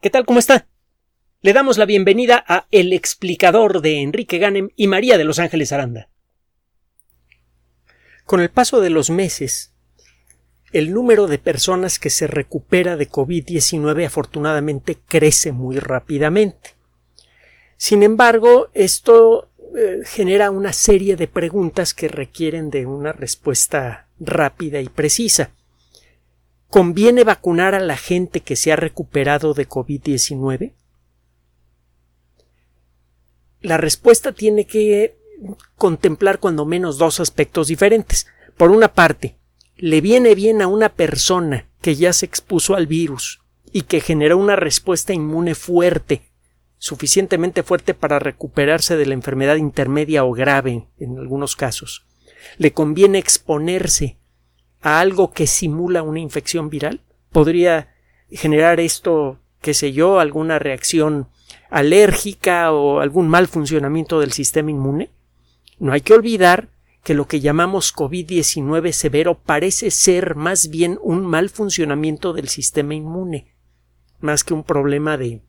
¿Qué tal? ¿Cómo está? Le damos la bienvenida a El explicador de Enrique Ganem y María de Los Ángeles Aranda. Con el paso de los meses, el número de personas que se recupera de COVID-19 afortunadamente crece muy rápidamente. Sin embargo, esto eh, genera una serie de preguntas que requieren de una respuesta rápida y precisa. ¿Conviene vacunar a la gente que se ha recuperado de COVID-19? La respuesta tiene que contemplar cuando menos dos aspectos diferentes. Por una parte, le viene bien a una persona que ya se expuso al virus y que generó una respuesta inmune fuerte, suficientemente fuerte para recuperarse de la enfermedad intermedia o grave en algunos casos. Le conviene exponerse a algo que simula una infección viral? ¿Podría generar esto, qué sé yo, alguna reacción alérgica o algún mal funcionamiento del sistema inmune? No hay que olvidar que lo que llamamos COVID-19 severo parece ser más bien un mal funcionamiento del sistema inmune, más que un problema de,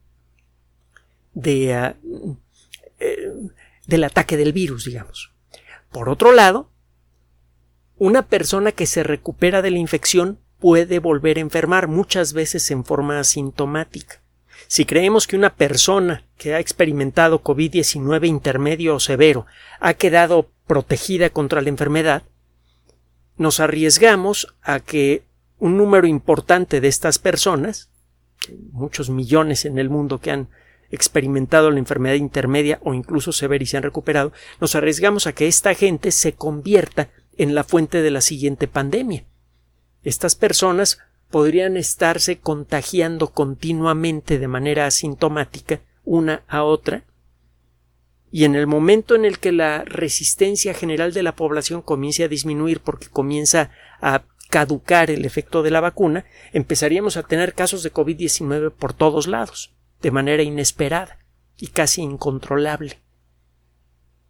de ah, eh, del ataque del virus, digamos. Por otro lado, una persona que se recupera de la infección puede volver a enfermar muchas veces en forma asintomática. Si creemos que una persona que ha experimentado COVID-19 intermedio o severo ha quedado protegida contra la enfermedad, nos arriesgamos a que un número importante de estas personas, muchos millones en el mundo que han experimentado la enfermedad intermedia o incluso severa y se han recuperado, nos arriesgamos a que esta gente se convierta en la fuente de la siguiente pandemia. Estas personas podrían estarse contagiando continuamente de manera asintomática una a otra y en el momento en el que la resistencia general de la población comience a disminuir porque comienza a caducar el efecto de la vacuna, empezaríamos a tener casos de COVID-19 por todos lados, de manera inesperada y casi incontrolable.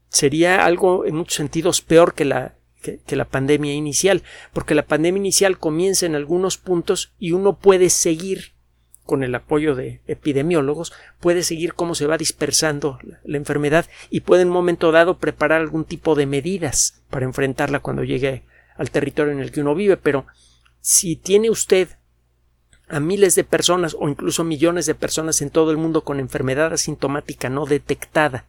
Sería algo en muchos sentidos peor que la que, la pandemia inicial, porque la pandemia inicial comienza en algunos puntos y uno puede seguir con el apoyo de epidemiólogos, puede seguir cómo se va dispersando la, enfermedad y puede en un momento dado preparar algún tipo de medidas para enfrentarla cuando llegue al territorio en el que uno vive. Pero si tiene usted a miles de personas o incluso millones de personas en todo el mundo con enfermedad asintomática no detectada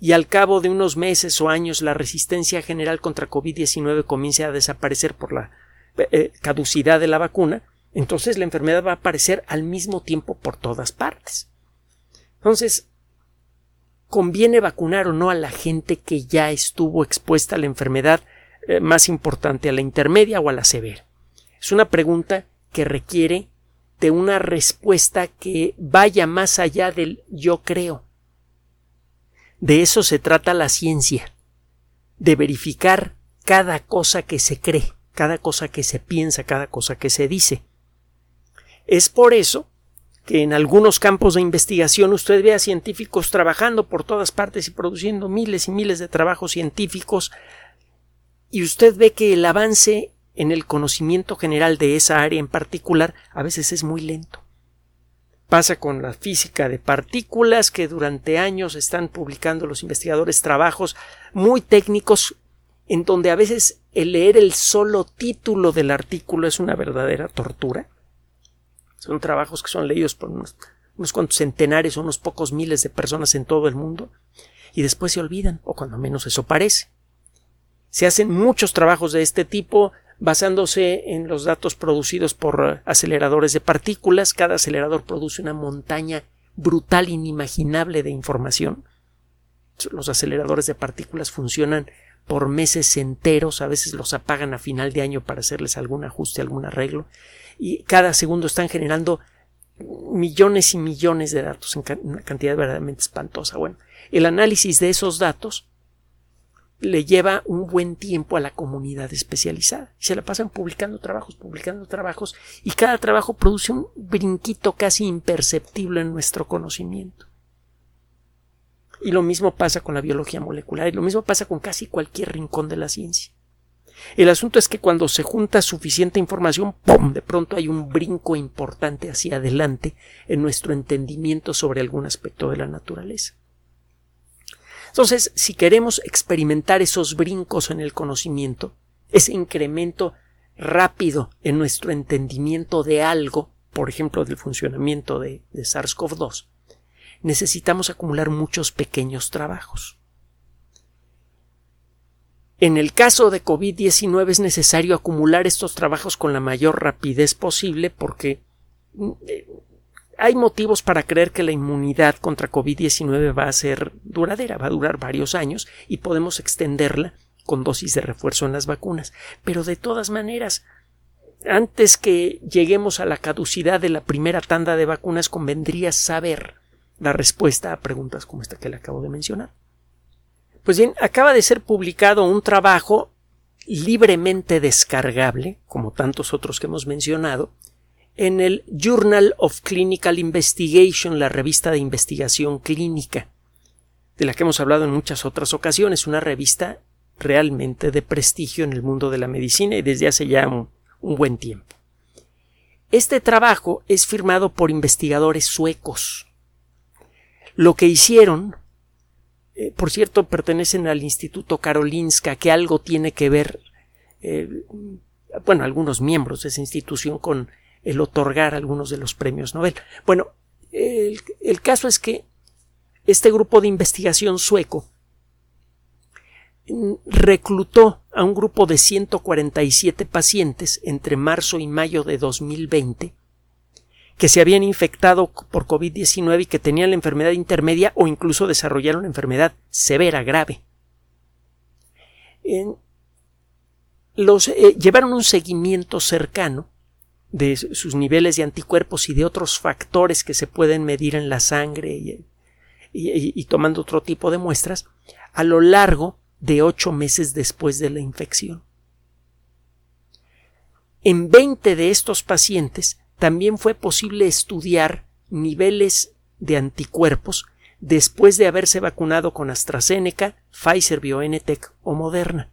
y al cabo de unos meses o años la resistencia general contra COVID-19 comience a desaparecer por la eh, caducidad de la vacuna, entonces la enfermedad va a aparecer al mismo tiempo por todas partes. Entonces, ¿conviene vacunar o no a la gente que ya estuvo expuesta a la enfermedad eh, más importante, a la intermedia o a la severa? Es una pregunta que requiere de una respuesta que vaya más allá del yo creo. De eso se trata la ciencia, de verificar cada cosa que se cree, cada cosa que se piensa, cada cosa que se dice. Es por eso que en algunos campos de investigación usted ve a científicos trabajando por todas partes y produciendo miles y miles de trabajos científicos y usted ve que el avance en el conocimiento general de esa área en particular a veces es muy lento. Pasa con la física de partículas que durante años están publicando los investigadores trabajos muy técnicos en donde a veces el leer el solo título del artículo es una verdadera tortura. Son trabajos que son leídos por unos, unos cuantos centenares o unos pocos miles de personas en todo el mundo y después se olvidan, o cuando menos eso parece. Se hacen muchos trabajos de este tipo basándose en los datos producidos por aceleradores de partículas. Cada acelerador produce una montaña brutal, inimaginable de información. Los aceleradores de partículas funcionan por meses enteros, a veces los apagan a final de año para hacerles algún ajuste, algún arreglo, y cada segundo están generando millones y millones de datos en una cantidad verdaderamente espantosa. Bueno, el análisis de esos datos le lleva un buen tiempo a la comunidad especializada. Se la pasan publicando trabajos, publicando trabajos, y cada trabajo produce un brinquito casi imperceptible en nuestro conocimiento. Y lo mismo pasa con la biología molecular, y lo mismo pasa con casi cualquier rincón de la ciencia. El asunto es que cuando se junta suficiente información, ¡pum! de pronto hay un brinco importante hacia adelante en nuestro entendimiento sobre algún aspecto de la naturaleza. Entonces, si queremos experimentar esos brincos en el conocimiento, ese incremento rápido en nuestro entendimiento de algo, por ejemplo, del funcionamiento de, de SARS-CoV-2, necesitamos acumular muchos pequeños trabajos. En el caso de COVID-19 es necesario acumular estos trabajos con la mayor rapidez posible porque mm, eh, hay motivos para creer que la inmunidad contra COVID-19 va a ser duradera, va a durar varios años y podemos extenderla con dosis de refuerzo en las vacunas. Pero de todas maneras, antes que lleguemos a la caducidad de la primera tanda de vacunas, convendría saber la respuesta a preguntas como esta que le acabo de mencionar. Pues bien, acaba de ser publicado un trabajo libremente descargable, como tantos otros que hemos mencionado, en el Journal of Clinical Investigation, la revista de investigación clínica, de la que hemos hablado en muchas otras ocasiones, una revista realmente de prestigio en el mundo de la medicina y desde hace ya un, un buen tiempo. Este trabajo es firmado por investigadores suecos. Lo que hicieron eh, por cierto, pertenecen al Instituto Karolinska, que algo tiene que ver, eh, bueno, algunos miembros de esa institución con el otorgar algunos de los premios Nobel. Bueno, el, el caso es que este grupo de investigación sueco reclutó a un grupo de 147 pacientes entre marzo y mayo de 2020 que se habían infectado por COVID-19 y que tenían la enfermedad intermedia o incluso desarrollaron enfermedad severa, grave. los, eh, llevaron un seguimiento cercano de sus niveles de anticuerpos y de otros factores que se pueden medir en la sangre y, tomando otro tipo de muestras a lo largo de ocho meses después de la infección. En 20 de estos pacientes también fue posible estudiar niveles de anticuerpos después de haberse vacunado con AstraZeneca, Pfizer BioNTech o Moderna.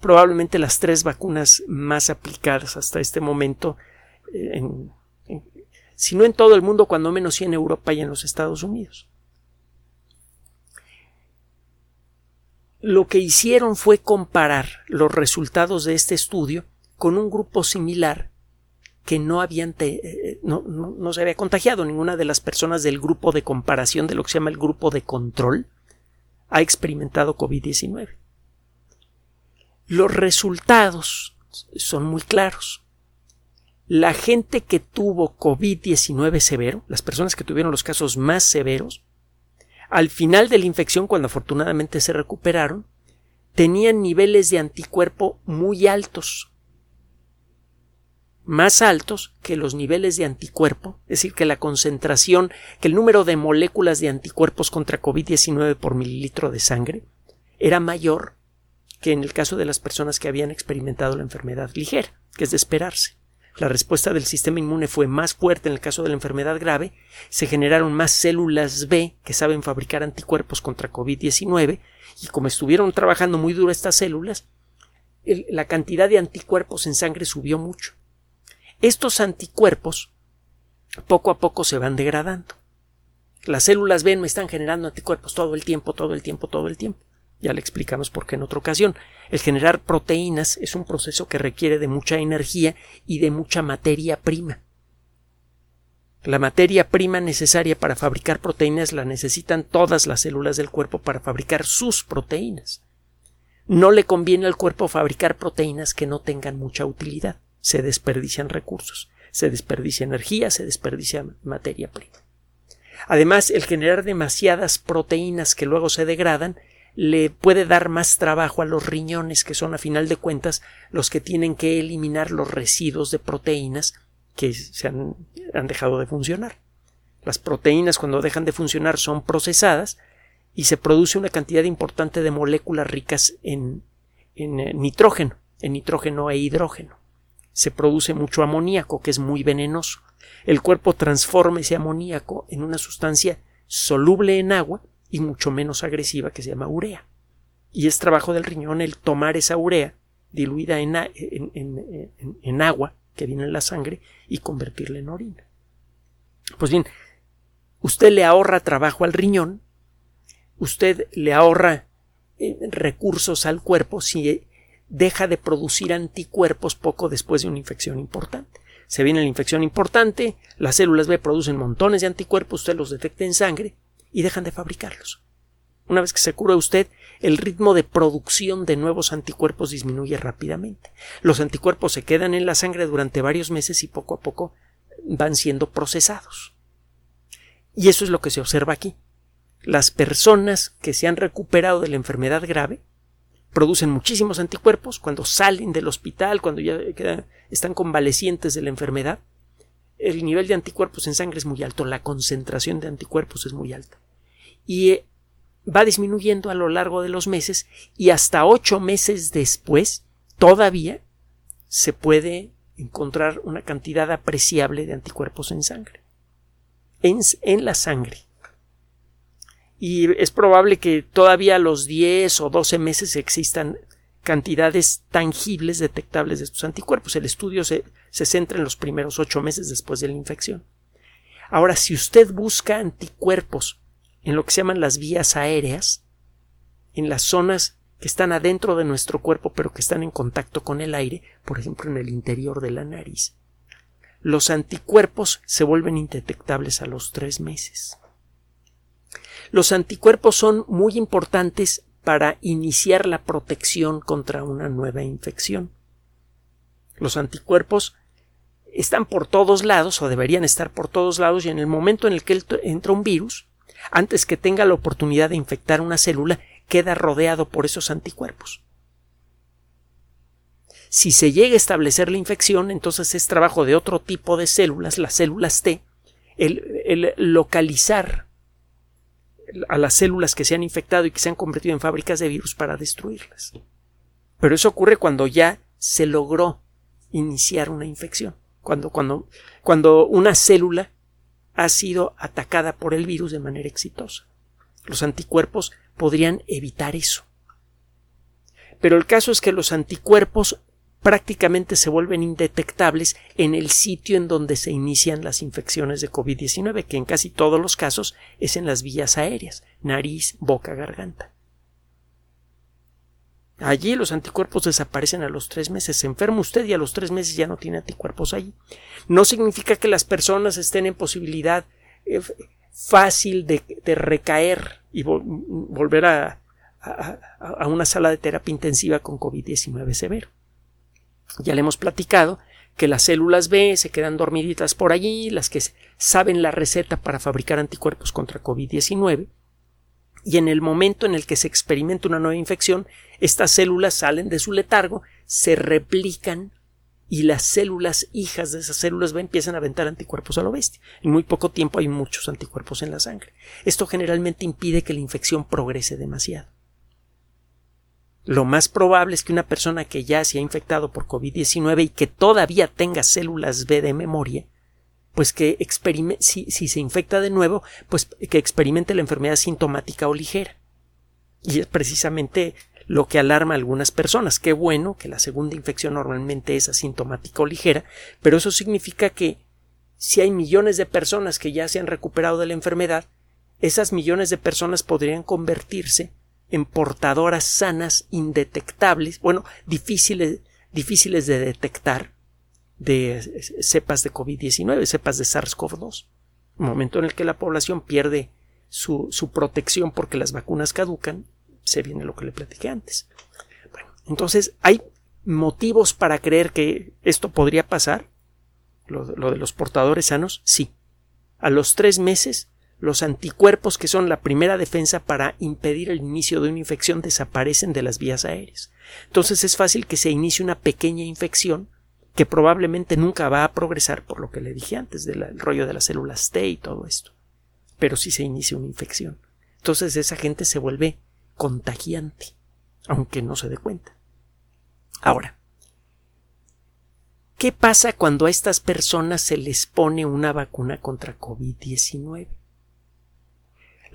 Probablemente las tres vacunas más aplicadas hasta este momento, eh, si no en todo el mundo, cuando menos sí en Europa y en los Estados Unidos. Lo que hicieron fue comparar los resultados de este estudio con un grupo similar que no habían eh, no, no, se había contagiado ninguna de las personas del grupo de comparación de lo que se llama el grupo de control ha experimentado COVID-19. Los resultados son muy claros. La gente que tuvo COVID-19 severo, las personas que tuvieron los casos más severos, al final de la infección, cuando afortunadamente se recuperaron, tenían niveles de anticuerpo muy altos, más altos que los niveles de anticuerpo, es decir, que la concentración, que el número de moléculas de anticuerpos contra COVID-19 por mililitro de sangre era mayor que en el caso de las personas que habían experimentado la enfermedad ligera, que es de esperarse. La respuesta del sistema inmune fue más fuerte en el caso de la enfermedad grave, se generaron más células B que saben fabricar anticuerpos contra COVID-19 y como estuvieron trabajando muy duro estas células, la cantidad de anticuerpos en sangre subió mucho. Estos anticuerpos poco a poco se van degradando. Las células B no están generando anticuerpos todo el tiempo, todo el tiempo, todo el tiempo. Ya le explicamos por qué en otra ocasión. El generar proteínas es un proceso que requiere de mucha energía y de mucha materia prima. La materia prima necesaria para fabricar proteínas la necesitan todas las células del cuerpo para fabricar sus proteínas. No le conviene al cuerpo fabricar proteínas que no tengan mucha utilidad se desperdician recursos, se desperdicia energía, se desperdicia materia prima. Además, el generar demasiadas proteínas que luego se degradan le puede dar más trabajo a los riñones, que son a final de cuentas los que tienen que eliminar los residuos de proteínas que se han, dejado de funcionar. Las proteínas cuando dejan de funcionar son procesadas y se produce una cantidad importante de moléculas ricas en, en eh, nitrógeno, en nitrógeno e hidrógeno se produce mucho amoníaco, que es muy venenoso. El cuerpo transforma ese amoníaco en una sustancia soluble en agua y mucho menos agresiva que se llama urea. Y es trabajo del riñón el tomar esa urea diluida en, en agua que viene en la sangre y convertirla en orina. Pues bien, usted le ahorra trabajo al riñón, usted le ahorra eh, recursos al cuerpo si deja de producir anticuerpos poco después de una infección importante. Se viene la infección importante, las células B producen montones de anticuerpos, usted los detecta en sangre y dejan de fabricarlos. Una vez que se cura usted, el ritmo de producción de nuevos anticuerpos disminuye rápidamente. Los anticuerpos se quedan en la sangre durante varios meses y poco a poco van siendo procesados. Y eso es lo que se observa aquí. Las personas que se han recuperado de la enfermedad grave producen muchísimos anticuerpos cuando salen del hospital, cuando ya están convalecientes de la enfermedad. El nivel de anticuerpos en sangre es muy alto, la concentración de anticuerpos es muy alta. Y eh, va disminuyendo a lo largo de los meses y hasta ocho meses después todavía se puede encontrar una cantidad apreciable de anticuerpos en sangre. En, la sangre. Y es probable que todavía a los 10 o 12 meses existan cantidades tangibles detectables de estos anticuerpos. El estudio se, se centra en los primeros ocho meses después de la infección. Ahora, si usted busca anticuerpos en lo que se llaman las vías aéreas, en las zonas que están adentro de nuestro cuerpo pero que están en contacto con el aire, por ejemplo en el interior de la nariz. Los anticuerpos se vuelven indetectables a los tres meses. Los anticuerpos son muy importantes para iniciar la protección contra una nueva infección. Los anticuerpos están por todos lados o deberían estar por todos lados y en el momento en el que entra un virus, antes que tenga la oportunidad de infectar una célula, queda rodeado por esos anticuerpos. Si se llega a establecer la infección, entonces es trabajo de otro tipo de células, las células T, el, localizar a las células que se han infectado y que se han convertido en fábricas de virus para destruirlas. Pero eso ocurre cuando ya se logró iniciar una infección, cuando, cuando, cuando una célula ha sido atacada por el virus de manera exitosa. Los anticuerpos podrían evitar eso. Pero el caso es que los anticuerpos prácticamente se vuelven indetectables en el sitio en donde se inician las infecciones de COVID-19, que en casi todos los casos es en las vías aéreas, nariz, boca, garganta. Allí los anticuerpos desaparecen a los tres meses. Se enferma usted y a los tres meses ya no tiene anticuerpos allí. No significa que las personas estén en posibilidad eh, fácil de, recaer y volver a, a, una sala de terapia intensiva con COVID-19 severo. Ya le hemos platicado que las células B se quedan dormiditas por allí, las que saben la receta para fabricar anticuerpos contra COVID-19, y en el momento en el que se experimenta una nueva infección, estas células salen de su letargo, se replican y las células hijas de esas células B empiezan a aventar anticuerpos a lo bestia. En muy poco tiempo hay muchos anticuerpos en la sangre. Esto generalmente impide que la infección progrese demasiado. Lo más probable es que una persona que ya se ha infectado por COVID-19 y que todavía tenga células B de memoria pues que si, si se infecta de nuevo, pues que experimente la enfermedad sintomática o ligera. Y es precisamente lo que alarma a algunas personas. Qué bueno que la segunda infección normalmente es asintomática o ligera, pero eso significa que si hay millones de personas que ya se han recuperado de la enfermedad, esas millones de personas podrían convertirse en portadoras sanas, indetectables, bueno, difíciles, difíciles de detectar, de cepas de COVID-19, cepas de SARS-CoV-2. Un momento en el que la población pierde su, su, protección porque las vacunas caducan, se viene lo que le platiqué antes. Entonces, ¿hay motivos para creer que esto podría pasar? Lo de los portadores sanos, sí. A los tres meses, los anticuerpos que son la primera defensa para impedir el inicio de una infección desaparecen de las vías aéreas. Entonces es fácil que se inicie una pequeña infección que probablemente nunca va a progresar por lo que le dije antes del rollo de las células T y todo esto. Pero si se inicia una infección. Entonces esa gente se vuelve contagiante, aunque no se dé cuenta. Ahora, ¿qué pasa cuando a estas personas se les pone una vacuna contra COVID-19?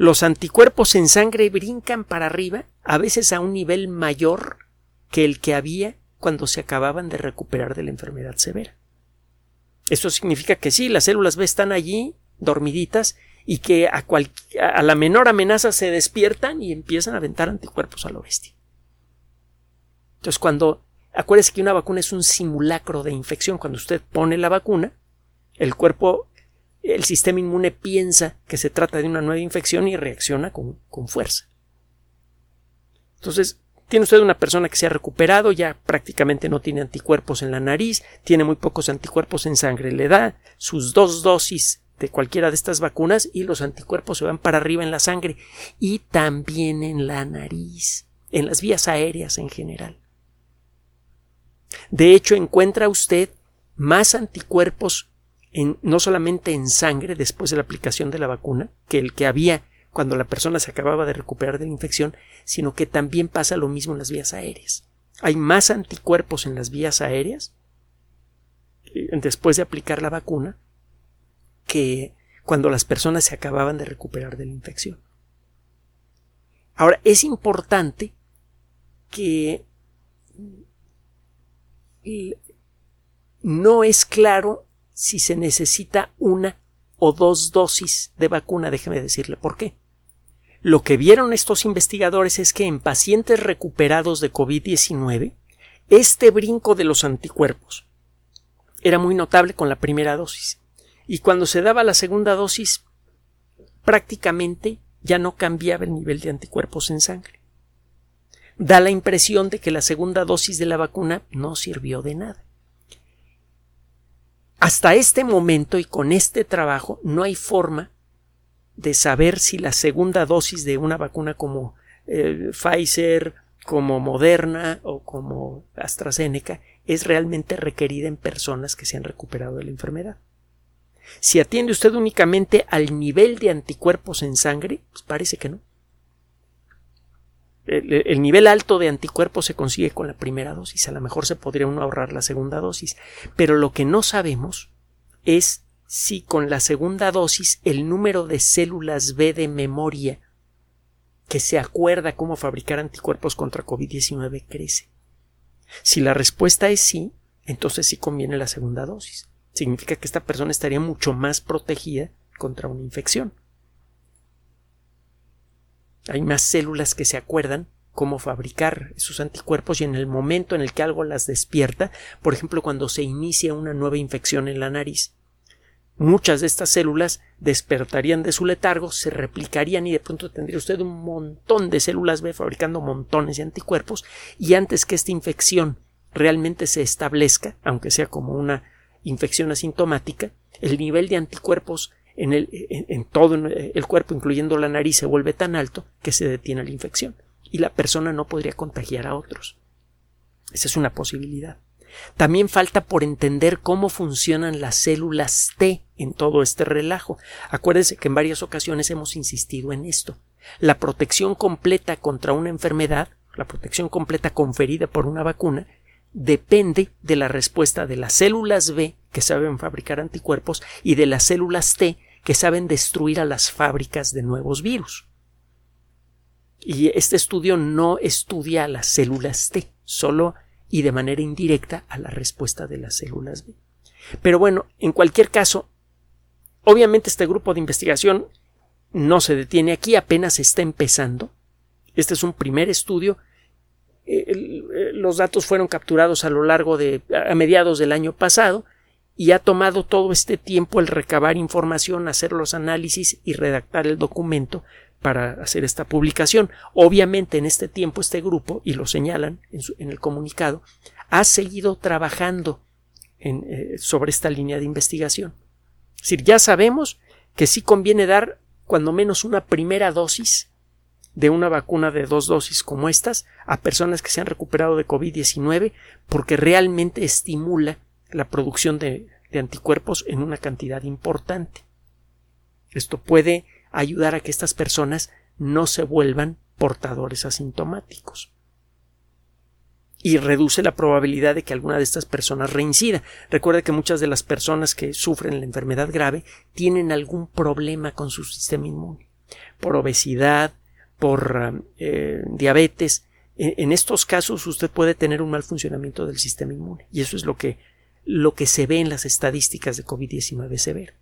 Los anticuerpos en sangre brincan para arriba, a veces a un nivel mayor que el que había cuando se acababan de recuperar de la enfermedad severa. Esto significa que sí, las células B están allí, dormiditas, y que a, la menor amenaza se despiertan y empiezan a aventar anticuerpos a lo bestia. Entonces, cuando acuérdese que una vacuna es un simulacro de infección, cuando usted pone la vacuna, el cuerpo, el sistema inmune piensa que se trata de una nueva infección y reacciona con, con fuerza. Entonces, tiene usted una persona que se ha recuperado, ya prácticamente no tiene anticuerpos en la nariz, tiene muy pocos anticuerpos en sangre, le da sus dos dosis de cualquiera de estas vacunas y los anticuerpos se van para arriba en la sangre y también en la nariz, en las vías aéreas en general. De hecho, encuentra usted más anticuerpos no solamente en sangre después de la aplicación de la vacuna que el que había cuando la persona se acababa de recuperar de la infección, sino que también pasa lo mismo en las vías aéreas. Hay más anticuerpos en las vías aéreas eh, después de aplicar la vacuna que cuando las personas se acababan de recuperar de la infección. Ahora, es importante que no es claro si se necesita una o dos dosis de vacuna, déjeme decirle por qué. Lo que vieron estos investigadores es que en pacientes recuperados de COVID-19, este brinco de los anticuerpos era muy notable con la primera dosis. Y cuando se daba la segunda dosis, prácticamente ya no cambiaba el nivel de anticuerpos en sangre. Da la impresión de que la segunda dosis de la vacuna no sirvió de nada. Hasta este momento y con este trabajo no hay forma de saber si la segunda dosis de una vacuna como eh, Pfizer, como Moderna o como AstraZeneca es realmente requerida en personas que se han recuperado de la enfermedad. Si atiende usted únicamente al nivel de anticuerpos en sangre, pues parece que no. El, el, nivel alto de anticuerpos se consigue con la primera dosis, a lo mejor se podría ahorrar la segunda dosis, pero lo que no sabemos es si con la segunda dosis el número de células B de memoria que se acuerda cómo fabricar anticuerpos contra COVID-19 crece. Si la respuesta es sí, entonces sí conviene la segunda dosis significa que esta persona estaría mucho más protegida contra una infección. Hay más células que se acuerdan cómo fabricar esos anticuerpos y en el momento en el que algo las despierta, por ejemplo, cuando se inicia una nueva infección en la nariz, muchas de estas células despertarían de su letargo, se replicarían y de pronto tendría usted un montón de células B fabricando montones de anticuerpos y antes que esta infección realmente se establezca, aunque sea como una infección asintomática, el nivel de anticuerpos en, el, en, todo el cuerpo, incluyendo la nariz, se vuelve tan alto que se detiene la infección y la persona no podría contagiar a otros. Esa es una posibilidad. También falta por entender cómo funcionan las células T en todo este relajo. Acuérdense que en varias ocasiones hemos insistido en esto. La protección completa contra una enfermedad, la protección completa conferida por una vacuna, depende de la respuesta de las células B que saben fabricar anticuerpos y de las células T que saben destruir a las fábricas de nuevos virus. Y este estudio no estudia a las células T, solo y de manera indirecta a la respuesta de las células B. Pero bueno, en cualquier caso, obviamente este grupo de investigación no se detiene aquí, apenas está empezando. Este es un primer estudio los datos fueron capturados a lo largo de a mediados del año pasado y ha tomado todo este tiempo el recabar información, hacer los análisis y redactar el documento para hacer esta publicación. Obviamente en este tiempo este grupo, y lo señalan en, el comunicado, ha seguido trabajando eh, sobre esta línea de investigación. Es decir, ya sabemos que sí conviene dar cuando menos una primera dosis de una vacuna de dos dosis como estas a personas que se han recuperado de COVID-19 porque realmente estimula la producción de, de, anticuerpos en una cantidad importante. Esto puede ayudar a que estas personas no se vuelvan portadores asintomáticos y reduce la probabilidad de que alguna de estas personas reincida. Recuerde que muchas de las personas que sufren la enfermedad grave tienen algún problema con su sistema inmune por obesidad, por eh, diabetes. En, estos casos usted puede tener un mal funcionamiento del sistema inmune y eso es lo que, lo que se ve en las estadísticas de COVID-19 severo.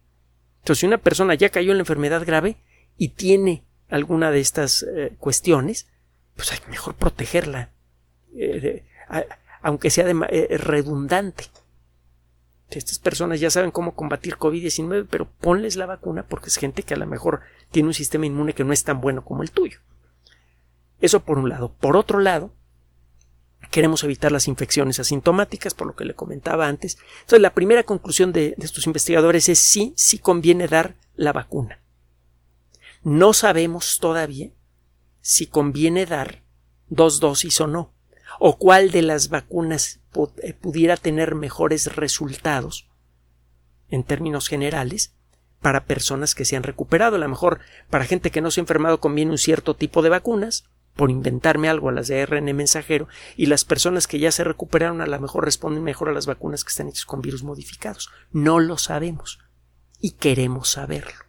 Entonces, si una persona ya cayó en la enfermedad grave y tiene alguna de estas eh, cuestiones, pues hay mejor protegerla, eh, aunque sea redundante. Estas personas ya saben cómo combatir COVID-19, pero ponles la vacuna porque es gente que a lo mejor tiene un sistema inmune que no es tan bueno como el tuyo. Eso por un lado. Por otro lado, queremos evitar las infecciones asintomáticas, por lo que le comentaba antes. Entonces, la primera conclusión de, estos investigadores es sí, sí conviene dar la vacuna. No sabemos todavía si conviene dar dos dosis o no, o cuál de las vacunas pudiera tener mejores resultados en términos generales para personas que se han recuperado. A lo mejor para gente que no se ha enfermado conviene un cierto tipo de vacunas, por inventarme algo a las de ARN mensajero, y las personas que ya se recuperaron a lo mejor responden mejor a las vacunas que están hechas con virus modificados. No lo sabemos y queremos saberlo.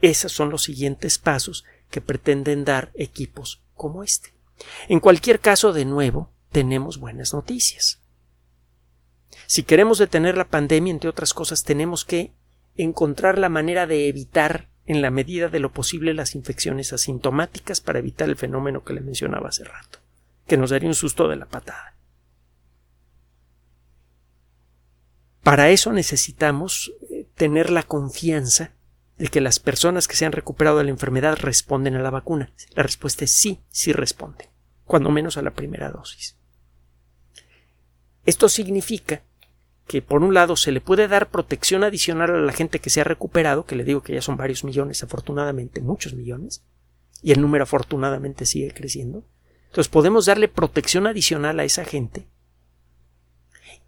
Esos son los siguientes pasos que pretenden dar equipos como este. En cualquier caso, de nuevo, tenemos buenas noticias. Si queremos detener la pandemia, entre otras cosas, tenemos que encontrar la manera de evitar en la medida de lo posible las infecciones asintomáticas para evitar el fenómeno que le mencionaba hace rato, que nos daría un susto de la patada. Para eso necesitamos eh, tener la confianza de que las personas que se han recuperado de la enfermedad responden a la vacuna. La respuesta es sí, sí responden, cuando menos a la primera dosis. Esto significa que por un lado se le puede dar protección adicional a la gente que se ha recuperado, que le digo que ya son varios millones, afortunadamente, muchos millones, y el número afortunadamente sigue creciendo. Entonces podemos darle protección adicional a esa gente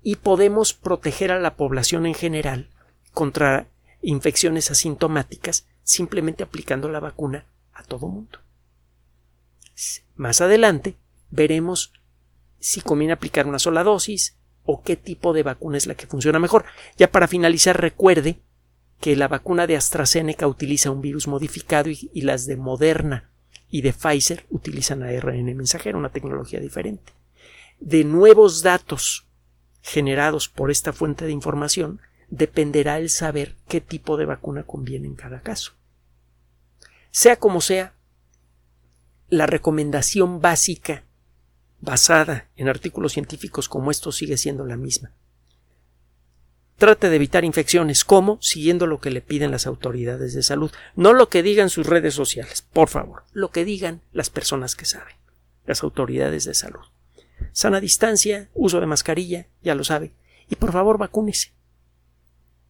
y podemos proteger a la población en general contra infecciones asintomáticas simplemente aplicando la vacuna a todo mundo. Más adelante veremos si conviene aplicar una sola dosis, o qué tipo de vacuna es la que funciona mejor. Ya para finalizar, recuerde que la vacuna de AstraZeneca utiliza un virus modificado y, las de Moderna y de Pfizer utilizan ARN mensajero, una tecnología diferente. De nuevos datos generados por esta fuente de información dependerá el saber qué tipo de vacuna conviene en cada caso. Sea como sea, la recomendación básica basada en artículos científicos como estos sigue siendo la misma. Trate de evitar infecciones. ¿Cómo? Siguiendo lo que le piden las autoridades de salud. No lo que digan sus redes sociales, por favor. Lo que digan las personas que saben. Las autoridades de salud. Sana distancia, uso de mascarilla, ya lo sabe. Y por favor, vacúnese.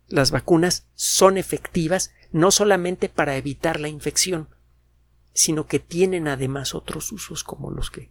Las vacunas son efectivas no solamente para evitar la infección, sino que tienen además otros usos como los que